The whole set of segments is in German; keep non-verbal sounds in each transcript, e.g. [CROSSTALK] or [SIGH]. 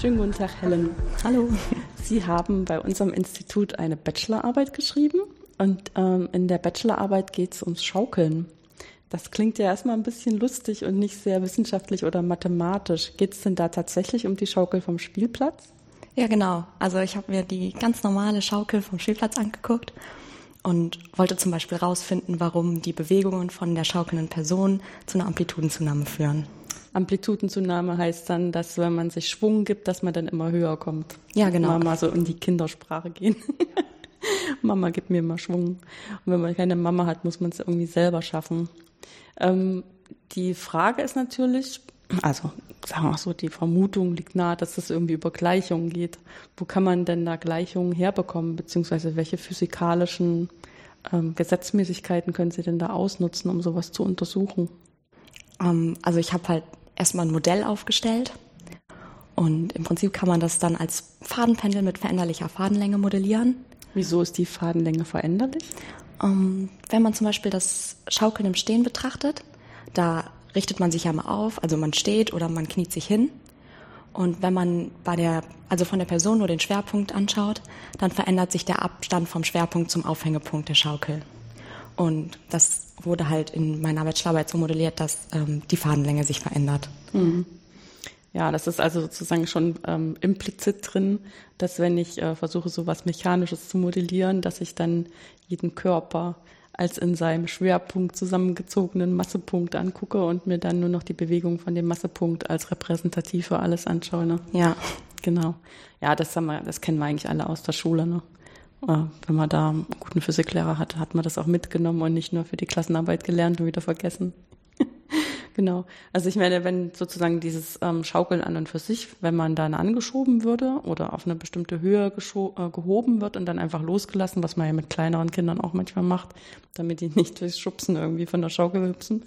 Schönen guten Tag, Helen. Hallo. Sie haben bei unserem Institut eine Bachelorarbeit geschrieben und ähm, in der Bachelorarbeit geht es ums Schaukeln. Das klingt ja erstmal ein bisschen lustig und nicht sehr wissenschaftlich oder mathematisch. Geht es denn da tatsächlich um die Schaukel vom Spielplatz? Ja, genau. Also ich habe mir die ganz normale Schaukel vom Spielplatz angeguckt und wollte zum Beispiel herausfinden, warum die Bewegungen von der schaukelnden Person zu einer Amplitudenzunahme führen. Amplitudenzunahme heißt dann, dass wenn man sich Schwung gibt, dass man dann immer höher kommt. Ja, genau. Mal, mal so in die Kindersprache gehen. [LAUGHS] Mama gibt mir immer Schwung. Und wenn man keine Mama hat, muss man es irgendwie selber schaffen. Ähm, die Frage ist natürlich, also sagen wir mal so, die Vermutung liegt nahe, dass es irgendwie über Gleichungen geht. Wo kann man denn da Gleichungen herbekommen, beziehungsweise welche physikalischen ähm, Gesetzmäßigkeiten können Sie denn da ausnutzen, um sowas zu untersuchen? Ähm, also ich habe halt erstmal ein Modell aufgestellt und im Prinzip kann man das dann als Fadenpendel mit veränderlicher Fadenlänge modellieren. Wieso ist die Fadenlänge veränderlich? Ähm, wenn man zum Beispiel das Schaukeln im Stehen betrachtet, da richtet man sich ja mal auf, also man steht oder man kniet sich hin. Und wenn man bei der, also von der Person nur den Schwerpunkt anschaut, dann verändert sich der Abstand vom Schwerpunkt zum Aufhängepunkt der Schaukel. Und das wurde halt in meiner Bachelorarbeit so modelliert, dass ähm, die Fadenlänge sich verändert. Mhm. Ja, das ist also sozusagen schon ähm, implizit drin, dass wenn ich äh, versuche, so was Mechanisches zu modellieren, dass ich dann jeden Körper als in seinem Schwerpunkt zusammengezogenen Massepunkt angucke und mir dann nur noch die Bewegung von dem Massepunkt als repräsentativ für alles anschaue. Ne? Ja. Genau. Ja, das, haben wir, das kennen wir eigentlich alle aus der Schule. Ne? Wenn man da einen guten Physiklehrer hatte, hat man das auch mitgenommen und nicht nur für die Klassenarbeit gelernt und wieder vergessen. [LAUGHS] Genau. Also ich meine, wenn sozusagen dieses ähm, Schaukeln an und für sich, wenn man dann angeschoben würde oder auf eine bestimmte Höhe äh, gehoben wird und dann einfach losgelassen, was man ja mit kleineren Kindern auch manchmal macht, damit die nicht durchs Schubsen irgendwie von der Schaukel hüpfen,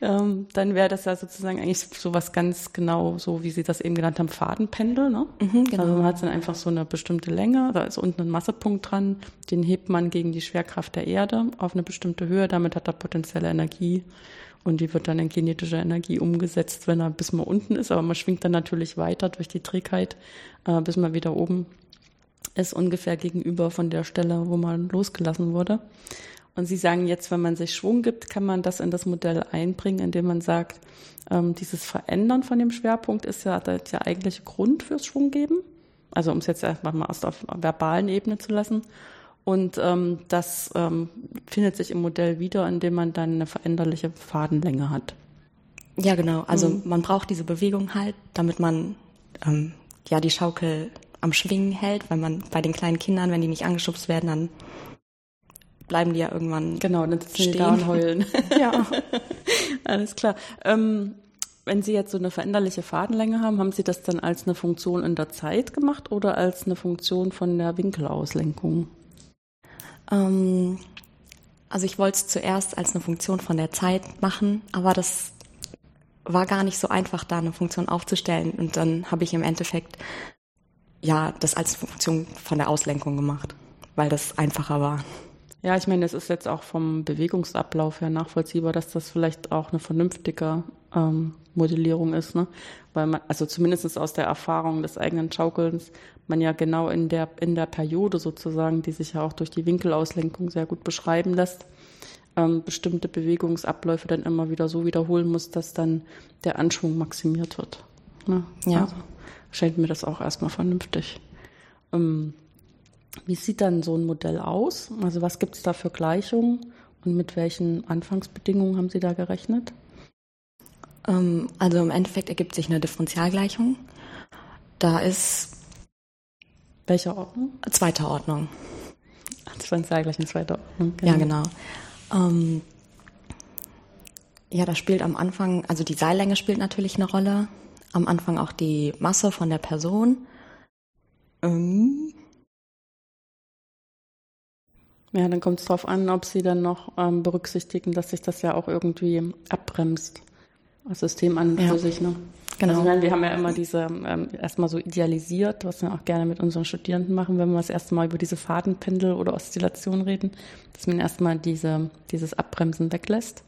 ähm, dann wäre das ja sozusagen eigentlich so was ganz genau, so wie Sie das eben genannt haben, Fadenpendel. Ne? Mhm, genau. Also man hat dann einfach so eine bestimmte Länge, da ist unten ein Massepunkt dran, den hebt man gegen die Schwerkraft der Erde auf eine bestimmte Höhe, damit hat er potenzielle Energie und die wird dann in kinetische Energie umgesetzt, wenn er bis man unten ist. Aber man schwingt dann natürlich weiter durch die Trägheit, äh, bis man wieder oben ist, ungefähr gegenüber von der Stelle, wo man losgelassen wurde. Und Sie sagen jetzt, wenn man sich Schwung gibt, kann man das in das Modell einbringen, indem man sagt, ähm, dieses Verändern von dem Schwerpunkt ist ja der, der eigentliche Grund fürs Schwunggeben. Also um es jetzt erstmal mal aus der verbalen Ebene zu lassen. Und ähm, das ähm, findet sich im Modell wieder, indem man dann eine veränderliche Fadenlänge hat. Ja, genau. Also mhm. man braucht diese Bewegung halt, damit man ähm, ja die Schaukel am Schwingen hält, weil man bei den kleinen Kindern, wenn die nicht angeschubst werden, dann bleiben die ja irgendwann genau, dann sitzen stehen. die da und heulen. [LAUGHS] ja, [LAUGHS] alles klar. Ähm, wenn Sie jetzt so eine veränderliche Fadenlänge haben, haben Sie das dann als eine Funktion in der Zeit gemacht oder als eine Funktion von der Winkelauslenkung? Ähm, also ich wollte es zuerst als eine Funktion von der Zeit machen, aber das war gar nicht so einfach, da eine Funktion aufzustellen. Und dann habe ich im Endeffekt ja das als Funktion von der Auslenkung gemacht, weil das einfacher war. Ja, ich meine, es ist jetzt auch vom Bewegungsablauf her nachvollziehbar, dass das vielleicht auch eine vernünftige ähm, Modellierung ist, ne? Weil man, also zumindest aus der Erfahrung des eigenen Schaukelns, man ja genau in der, in der Periode sozusagen, die sich ja auch durch die Winkelauslenkung sehr gut beschreiben lässt, ähm, bestimmte Bewegungsabläufe dann immer wieder so wiederholen muss, dass dann der Anschwung maximiert wird. Ne? Ja. Also, scheint mir das auch erstmal vernünftig. Ähm, wie sieht dann so ein Modell aus? Also was gibt es da für Gleichungen und mit welchen Anfangsbedingungen haben Sie da gerechnet? Ähm, also im Endeffekt ergibt sich eine Differentialgleichung. Da ist welche Ordnung? Zweiter Ordnung. Differentialgleichung zweiter Ordnung. Genau. Ja, genau. Ähm, ja, da spielt am Anfang, also die Seillänge spielt natürlich eine Rolle. Am Anfang auch die Masse von der Person. Ähm, ja, dann kommt es darauf an, ob Sie dann noch ähm, berücksichtigen, dass sich das ja auch irgendwie abbremst. Das System an ja. für sich, ne? Genau. Also, wir haben ja immer diese ähm, erstmal so idealisiert, was wir auch gerne mit unseren Studierenden machen, wenn wir das erste Mal über diese Fadenpendel oder Oszillation reden, dass man erstmal diese, dieses Abbremsen weglässt.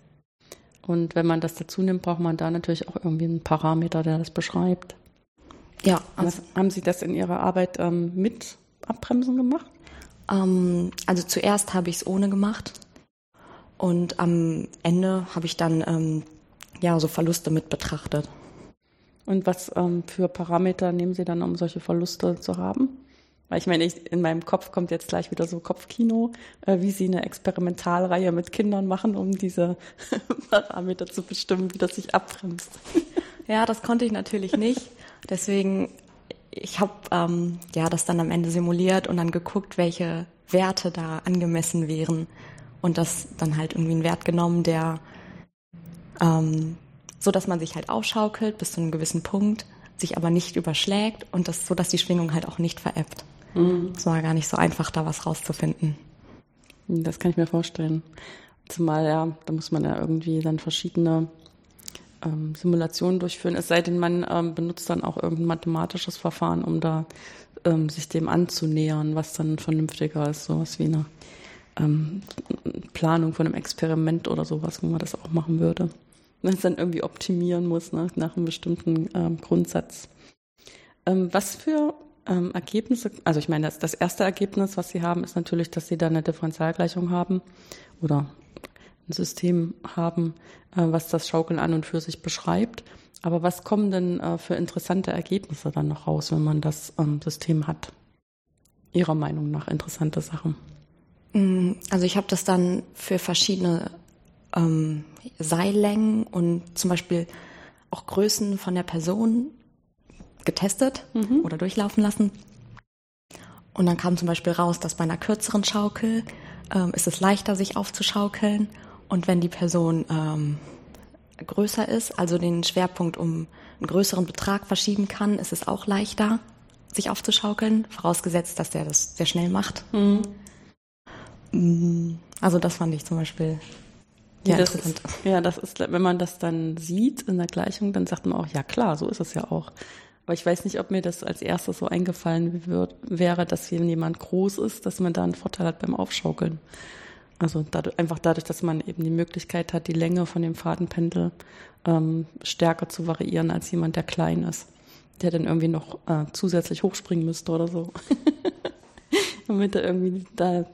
Und wenn man das dazu nimmt, braucht man da natürlich auch irgendwie einen Parameter, der das beschreibt. Ja, also, haben Sie das in Ihrer Arbeit ähm, mit Abbremsen gemacht? Ähm, also zuerst habe ich es ohne gemacht und am Ende habe ich dann ähm, ja so Verluste mit betrachtet. Und was ähm, für Parameter nehmen Sie dann, um solche Verluste zu haben? Weil ich meine, ich, in meinem Kopf kommt jetzt gleich wieder so Kopfkino, äh, wie Sie eine Experimentalreihe mit Kindern machen, um diese [LAUGHS] Parameter zu bestimmen, wie das sich abbremst. Ja, das konnte ich natürlich nicht. Deswegen, ich habe ähm, ja das dann am Ende simuliert und dann geguckt, welche Werte da angemessen wären und das dann halt irgendwie einen Wert genommen, der ähm, so, dass man sich halt aufschaukelt bis zu einem gewissen Punkt, sich aber nicht überschlägt und das so, dass die Schwingung halt auch nicht veräppt. Mhm. Es war gar nicht so einfach, da was rauszufinden. Das kann ich mir vorstellen. Zumal ja, da muss man ja irgendwie dann verschiedene ähm, Simulationen durchführen, es sei denn, man ähm, benutzt dann auch irgendein mathematisches Verfahren, um da ähm, sich dem anzunähern, was dann vernünftiger ist, sowas wie eine ähm, Planung von einem Experiment oder sowas, wo man das auch machen würde. Man es dann irgendwie optimieren muss ne, nach einem bestimmten ähm, Grundsatz. Ähm, was für Ergebnisse, also ich meine, das, das erste Ergebnis, was Sie haben, ist natürlich, dass Sie da eine Differentialgleichung haben oder ein System haben, äh, was das Schaukeln an und für sich beschreibt. Aber was kommen denn äh, für interessante Ergebnisse dann noch raus, wenn man das ähm, System hat? Ihrer Meinung nach interessante Sachen? Mm, also ich habe das dann für verschiedene ähm, Seillängen und zum Beispiel auch Größen von der Person getestet mhm. oder durchlaufen lassen. Und dann kam zum Beispiel raus, dass bei einer kürzeren Schaukel ähm, ist es leichter, sich aufzuschaukeln. Und wenn die Person ähm, größer ist, also den Schwerpunkt um einen größeren Betrag verschieben kann, ist es auch leichter, sich aufzuschaukeln, vorausgesetzt, dass der das sehr schnell macht. Mhm. Also das fand ich zum Beispiel ja, das interessant. Ist, ja, das ist, wenn man das dann sieht in der Gleichung, dann sagt man auch, ja klar, so ist es ja auch. Aber ich weiß nicht, ob mir das als erstes so eingefallen wird, wäre, dass hier jemand groß ist, dass man da einen Vorteil hat beim Aufschaukeln. Also dadurch, einfach dadurch, dass man eben die Möglichkeit hat, die Länge von dem Fadenpendel ähm, stärker zu variieren als jemand, der klein ist, der dann irgendwie noch äh, zusätzlich hochspringen müsste oder so. [LAUGHS] Damit er irgendwie da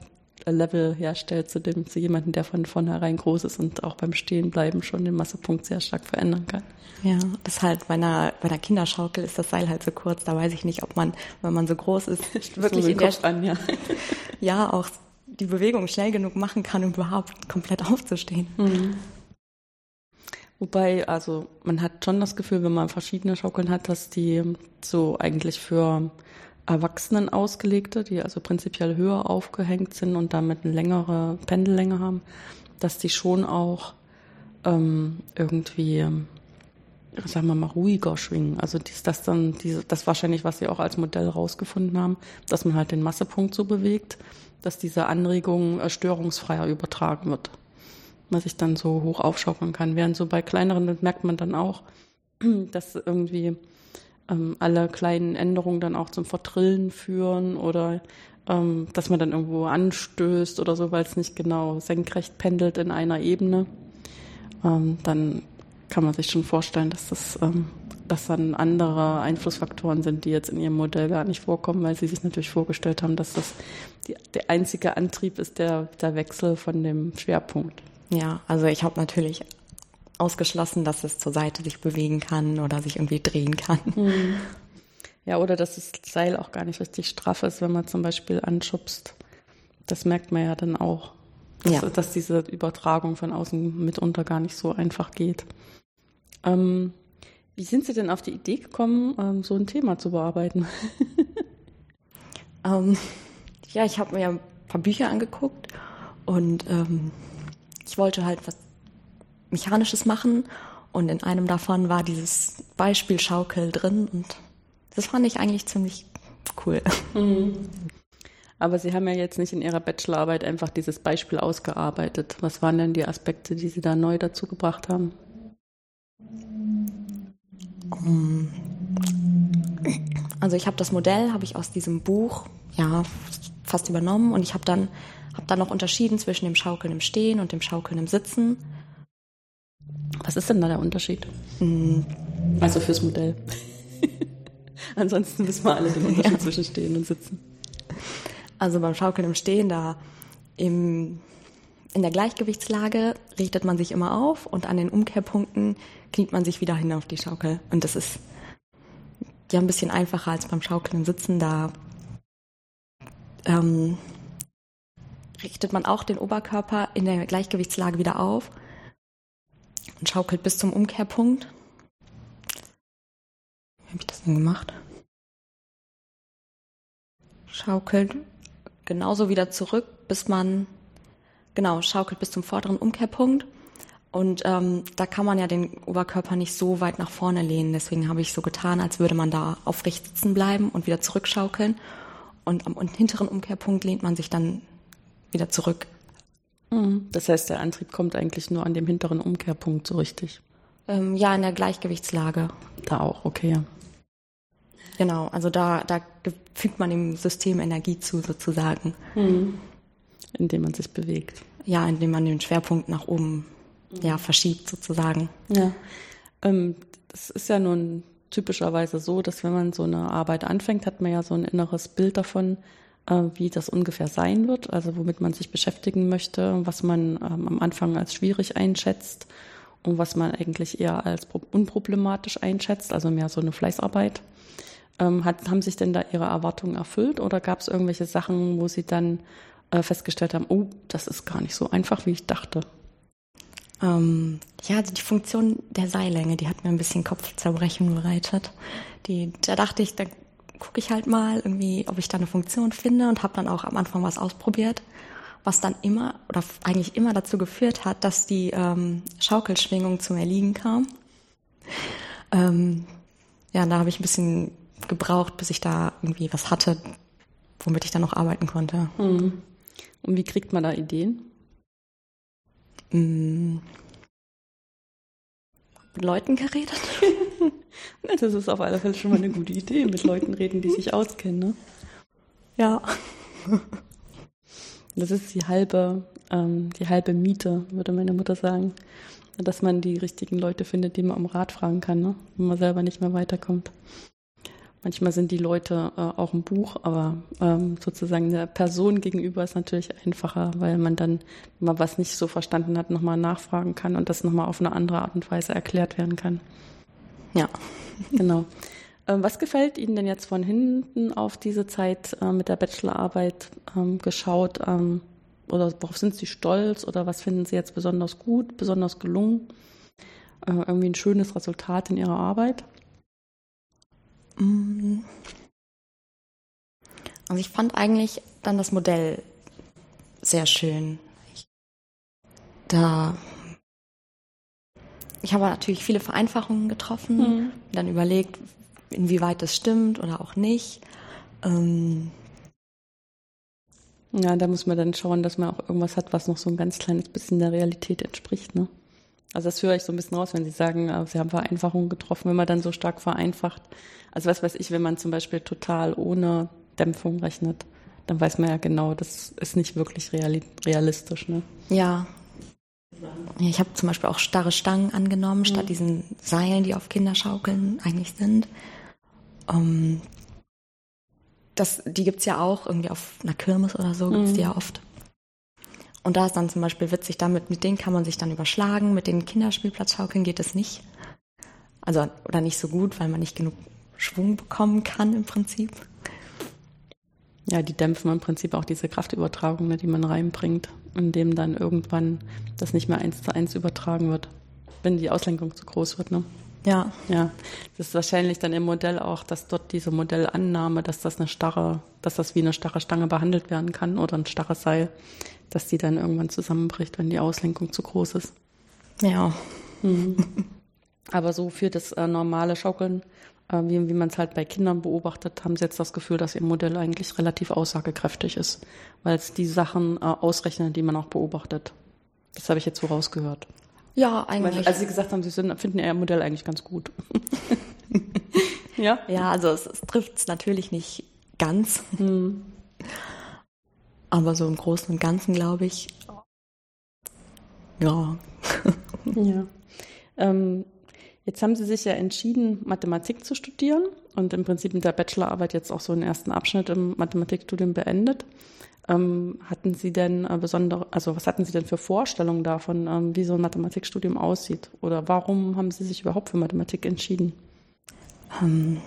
Level herstellt zu dem, zu jemandem, der von vornherein groß ist und auch beim Stehenbleiben schon den Massepunkt sehr stark verändern kann. Ja, das halt bei einer, bei einer Kinderschaukel ist das Seil halt so kurz, da weiß ich nicht, ob man, wenn man so groß ist, [LAUGHS] wirklich in der, an, ja. [LAUGHS] ja, auch die Bewegung schnell genug machen kann, um überhaupt komplett aufzustehen. Mhm. Wobei, also man hat schon das Gefühl, wenn man verschiedene Schaukeln hat, dass die so eigentlich für Erwachsenen ausgelegte, die also prinzipiell höher aufgehängt sind und damit eine längere Pendellänge haben, dass die schon auch ähm, irgendwie, sagen wir mal, ruhiger schwingen. Also dies, das dann, diese, das wahrscheinlich, was sie auch als Modell rausgefunden haben, dass man halt den Massepunkt so bewegt, dass diese Anregung äh, störungsfreier übertragen wird. Was ich dann so hoch aufschaukeln kann. Während so bei kleineren merkt man dann auch, [CLEARS THROAT] dass irgendwie ähm, alle kleinen Änderungen dann auch zum Vertrillen führen oder ähm, dass man dann irgendwo anstößt oder so, weil es nicht genau senkrecht pendelt in einer Ebene. Ähm, dann kann man sich schon vorstellen, dass das dass dann andere Einflussfaktoren sind, die jetzt in ihrem Modell gar nicht vorkommen, weil sie sich natürlich vorgestellt haben, dass das die, der einzige Antrieb ist der, der Wechsel von dem Schwerpunkt. Ja, also ich habe natürlich ausgeschlossen, dass es zur Seite sich bewegen kann oder sich irgendwie drehen kann. Mhm. Ja, oder dass das Seil auch gar nicht richtig straff ist, wenn man zum Beispiel anschubst. Das merkt man ja dann auch, dass, ja. dass diese Übertragung von außen mitunter gar nicht so einfach geht. Ähm, wie sind Sie denn auf die Idee gekommen, ähm, so ein Thema zu bearbeiten? [LAUGHS] ähm, ja, ich habe mir ein paar Bücher angeguckt und ähm, ich wollte halt was Mechanisches machen. Und in einem davon war dieses Beispielschaukel drin und das fand ich eigentlich ziemlich cool. Mhm. [LAUGHS] Aber Sie haben ja jetzt nicht in Ihrer Bachelorarbeit einfach dieses Beispiel ausgearbeitet. Was waren denn die Aspekte, die Sie da neu dazu gebracht haben? Also ich habe das Modell, habe ich aus diesem Buch ja fast übernommen und ich habe dann habe dann noch unterschieden zwischen dem Schaukeln im Stehen und dem Schaukeln im Sitzen was ist denn da der Unterschied? Mhm. Also fürs Modell. [LAUGHS] Ansonsten wissen wir alle den Unterschied ja. zwischen Stehen und Sitzen. Also beim Schaukeln im Stehen, da im, in der Gleichgewichtslage richtet man sich immer auf und an den Umkehrpunkten kniet man sich wieder hin auf die Schaukel. Und das ist ja ein bisschen einfacher als beim Schaukeln Sitzen. Da ähm, richtet man auch den Oberkörper in der Gleichgewichtslage wieder auf und schaukelt bis zum Umkehrpunkt. Wie habe ich das denn gemacht? Schaukelt genauso wieder zurück, bis man, genau, schaukelt bis zum vorderen Umkehrpunkt. Und ähm, da kann man ja den Oberkörper nicht so weit nach vorne lehnen. Deswegen habe ich so getan, als würde man da aufrecht sitzen bleiben und wieder zurückschaukeln. Und am hinteren Umkehrpunkt lehnt man sich dann wieder zurück. Mhm. Das heißt, der Antrieb kommt eigentlich nur an dem hinteren Umkehrpunkt so richtig? Ähm, ja, in der Gleichgewichtslage. Da auch, okay, ja. Genau, also da, da fügt man dem System Energie zu sozusagen. Mhm. Indem man sich bewegt. Ja, indem man den Schwerpunkt nach oben ja, verschiebt sozusagen. Ja. Ähm, das ist ja nun typischerweise so, dass wenn man so eine Arbeit anfängt, hat man ja so ein inneres Bild davon, äh, wie das ungefähr sein wird, also womit man sich beschäftigen möchte, was man ähm, am Anfang als schwierig einschätzt und was man eigentlich eher als unproblematisch einschätzt, also mehr so eine Fleißarbeit. Ähm, hat, haben sich denn da Ihre Erwartungen erfüllt oder gab es irgendwelche Sachen, wo Sie dann äh, festgestellt haben, oh, das ist gar nicht so einfach, wie ich dachte? Ähm, ja, also die Funktion der Seillänge, die hat mir ein bisschen Kopfzerbrechen bereitet. Die, da dachte ich, da gucke ich halt mal irgendwie, ob ich da eine Funktion finde und habe dann auch am Anfang was ausprobiert, was dann immer oder eigentlich immer dazu geführt hat, dass die ähm, Schaukelschwingung zum Erliegen kam. Ähm, ja, da habe ich ein bisschen gebraucht, bis ich da irgendwie was hatte, womit ich dann noch arbeiten konnte. Mhm. Und wie kriegt man da Ideen? Mhm. Mit Leuten geredet. [LAUGHS] das ist auf alle Fälle schon mal eine gute Idee, mit Leuten reden, die sich auskennen. Ne? Ja. [LAUGHS] Das ist die halbe, ähm, die halbe Miete, würde meine Mutter sagen. Dass man die richtigen Leute findet, die man um Rat fragen kann, ne? wenn man selber nicht mehr weiterkommt. Manchmal sind die Leute äh, auch ein Buch, aber ähm, sozusagen der Person gegenüber ist natürlich einfacher, weil man dann, wenn man was nicht so verstanden hat, nochmal nachfragen kann und das nochmal auf eine andere Art und Weise erklärt werden kann. Ja, [LAUGHS] genau. Ähm, was gefällt Ihnen denn jetzt von hinten auf diese Zeit äh, mit der Bachelorarbeit ähm, geschaut? Ähm, oder worauf sind Sie stolz? Oder was finden Sie jetzt besonders gut, besonders gelungen? Äh, irgendwie ein schönes Resultat in Ihrer Arbeit? Mm. Also ich fand eigentlich dann das Modell sehr schön. Da ich habe natürlich viele Vereinfachungen getroffen, mhm. dann überlegt, inwieweit das stimmt oder auch nicht. Ähm ja, da muss man dann schauen, dass man auch irgendwas hat, was noch so ein ganz kleines bisschen der Realität entspricht. Ne? Also das höre ich so ein bisschen raus, wenn Sie sagen, äh, Sie haben Vereinfachungen getroffen, wenn man dann so stark vereinfacht. Also was weiß ich, wenn man zum Beispiel total ohne Dämpfung rechnet, dann weiß man ja genau, das ist nicht wirklich realistisch. Ne? Ja. Ich habe zum Beispiel auch starre Stangen angenommen, mhm. statt diesen Seilen, die auf Kinderschaukeln eigentlich sind. Um, ähm, das, die gibt's ja auch irgendwie auf einer Kirmes oder so, gibt's mhm. die ja oft. Und da ist dann zum Beispiel witzig, damit, mit denen kann man sich dann überschlagen. Mit den Kinderspielplatzschaukeln geht es nicht. Also, oder nicht so gut, weil man nicht genug Schwung bekommen kann im Prinzip. Ja, die dämpfen im Prinzip auch diese Kraftübertragung, ne, die man reinbringt, indem dann irgendwann das nicht mehr eins zu eins übertragen wird, wenn die Auslenkung zu groß wird. Ne? Ja. Ja, das ist wahrscheinlich dann im Modell auch, dass dort diese Modellannahme, dass das eine starre, dass das wie eine starre Stange behandelt werden kann oder ein starres Seil, dass die dann irgendwann zusammenbricht, wenn die Auslenkung zu groß ist. Ja. Mhm. [LAUGHS] Aber so für das äh, normale Schaukeln, äh, wie, wie man es halt bei Kindern beobachtet, haben sie jetzt das Gefühl, dass ihr Modell eigentlich relativ aussagekräftig ist, weil es die Sachen äh, ausrechnet, die man auch beobachtet. Das habe ich jetzt so rausgehört. Ja, eigentlich. Weil, als Sie gesagt haben, Sie sind, finden Ihr Modell eigentlich ganz gut. [LAUGHS] ja? Ja, also es, es trifft es natürlich nicht ganz. Hm. Aber so im Großen und Ganzen glaube ich, ja. ja. Ähm, Jetzt haben Sie sich ja entschieden, Mathematik zu studieren und im Prinzip mit der Bachelorarbeit jetzt auch so einen ersten Abschnitt im Mathematikstudium beendet. Ähm, hatten Sie denn äh, besondere, also was hatten Sie denn für Vorstellungen davon, ähm, wie so ein Mathematikstudium aussieht? Oder warum haben Sie sich überhaupt für Mathematik entschieden? Ähm,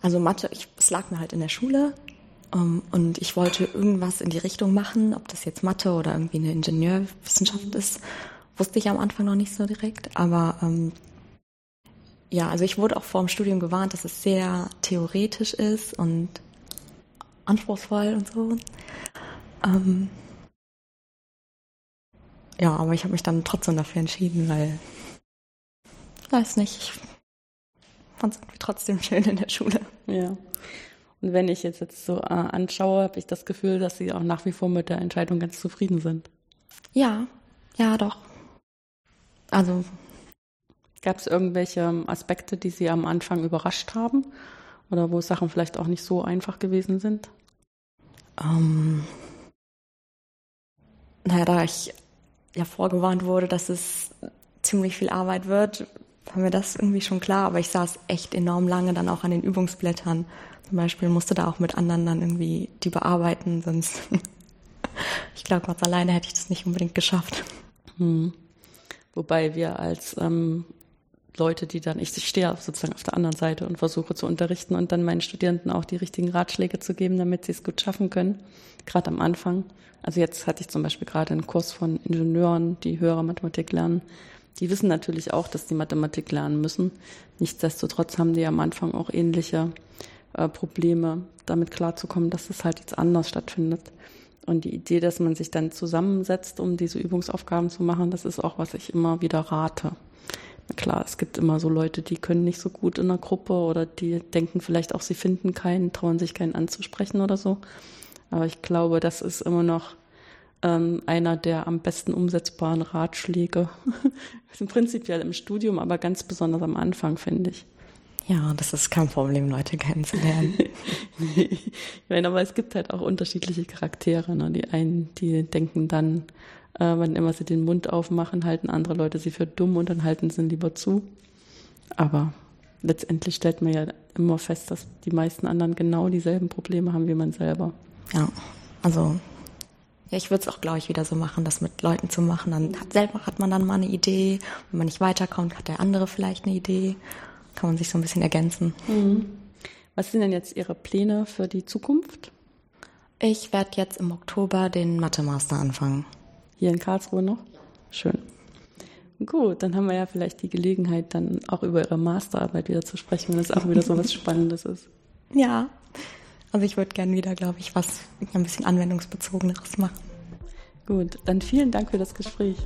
also Mathe, ich, es lag mir halt in der Schule ähm, und ich wollte irgendwas in die Richtung machen, ob das jetzt Mathe oder irgendwie eine Ingenieurwissenschaft ist, wusste ich am Anfang noch nicht so direkt. Aber ähm, ja, also ich wurde auch vor dem Studium gewarnt, dass es sehr theoretisch ist und anspruchsvoll und so. Ähm, ja, aber ich habe mich dann trotzdem dafür entschieden, weil, weiß nicht, ich fand es irgendwie trotzdem schön in der Schule. Ja. Und wenn ich jetzt, jetzt so äh, anschaue, habe ich das Gefühl, dass Sie auch nach wie vor mit der Entscheidung ganz zufrieden sind. Ja, ja, doch. Also. Gab es irgendwelche Aspekte, die Sie am Anfang überrascht haben? Oder wo Sachen vielleicht auch nicht so einfach gewesen sind? Ähm, naja, da ich ja vorgewarnt wurde, dass es ziemlich viel Arbeit wird, war mir das irgendwie schon klar. Aber ich saß echt enorm lange dann auch an den Übungsblättern. Zum Beispiel musste da auch mit anderen dann irgendwie die bearbeiten, sonst [LAUGHS] ich glaube, ganz alleine hätte ich das nicht unbedingt geschafft. Hm. Wobei wir als ähm, Leute, die dann, ich stehe sozusagen auf der anderen Seite und versuche zu unterrichten und dann meinen Studierenden auch die richtigen Ratschläge zu geben, damit sie es gut schaffen können, gerade am Anfang. Also jetzt hatte ich zum Beispiel gerade einen Kurs von Ingenieuren, die höhere Mathematik lernen. Die wissen natürlich auch, dass die Mathematik lernen müssen. Nichtsdestotrotz haben die am Anfang auch ähnliche äh, Probleme, damit klarzukommen, dass es halt jetzt anders stattfindet. Und die Idee, dass man sich dann zusammensetzt, um diese Übungsaufgaben zu machen, das ist auch, was ich immer wieder rate. Klar, es gibt immer so Leute, die können nicht so gut in einer Gruppe oder die denken vielleicht auch, sie finden keinen, trauen sich keinen anzusprechen oder so. Aber ich glaube, das ist immer noch ähm, einer der am besten umsetzbaren Ratschläge. [LAUGHS] Prinzipiell im Studium, aber ganz besonders am Anfang, finde ich. Ja, das ist kein Problem, Leute kennenzulernen. [LAUGHS] ich meine, aber es gibt halt auch unterschiedliche Charaktere. Ne? Die einen, die denken dann, äh, wann immer sie den Mund aufmachen, halten andere Leute sie für dumm und dann halten sie lieber zu. Aber letztendlich stellt man ja immer fest, dass die meisten anderen genau dieselben Probleme haben wie man selber. Ja, also ja, ich würde es auch, glaube ich, wieder so machen, das mit Leuten zu machen. Dann hat, selber hat man dann mal eine Idee. Wenn man nicht weiterkommt, hat der andere vielleicht eine Idee. Kann man sich so ein bisschen ergänzen. Mhm. Was sind denn jetzt Ihre Pläne für die Zukunft? Ich werde jetzt im Oktober den Mathe-Master anfangen. Hier in Karlsruhe noch? Schön. Gut, dann haben wir ja vielleicht die Gelegenheit, dann auch über Ihre Masterarbeit wieder zu sprechen, wenn das auch wieder so was [LAUGHS] Spannendes ist. Ja, also ich würde gerne wieder, glaube ich, was ein bisschen anwendungsbezogeneres machen. Gut, dann vielen Dank für das Gespräch.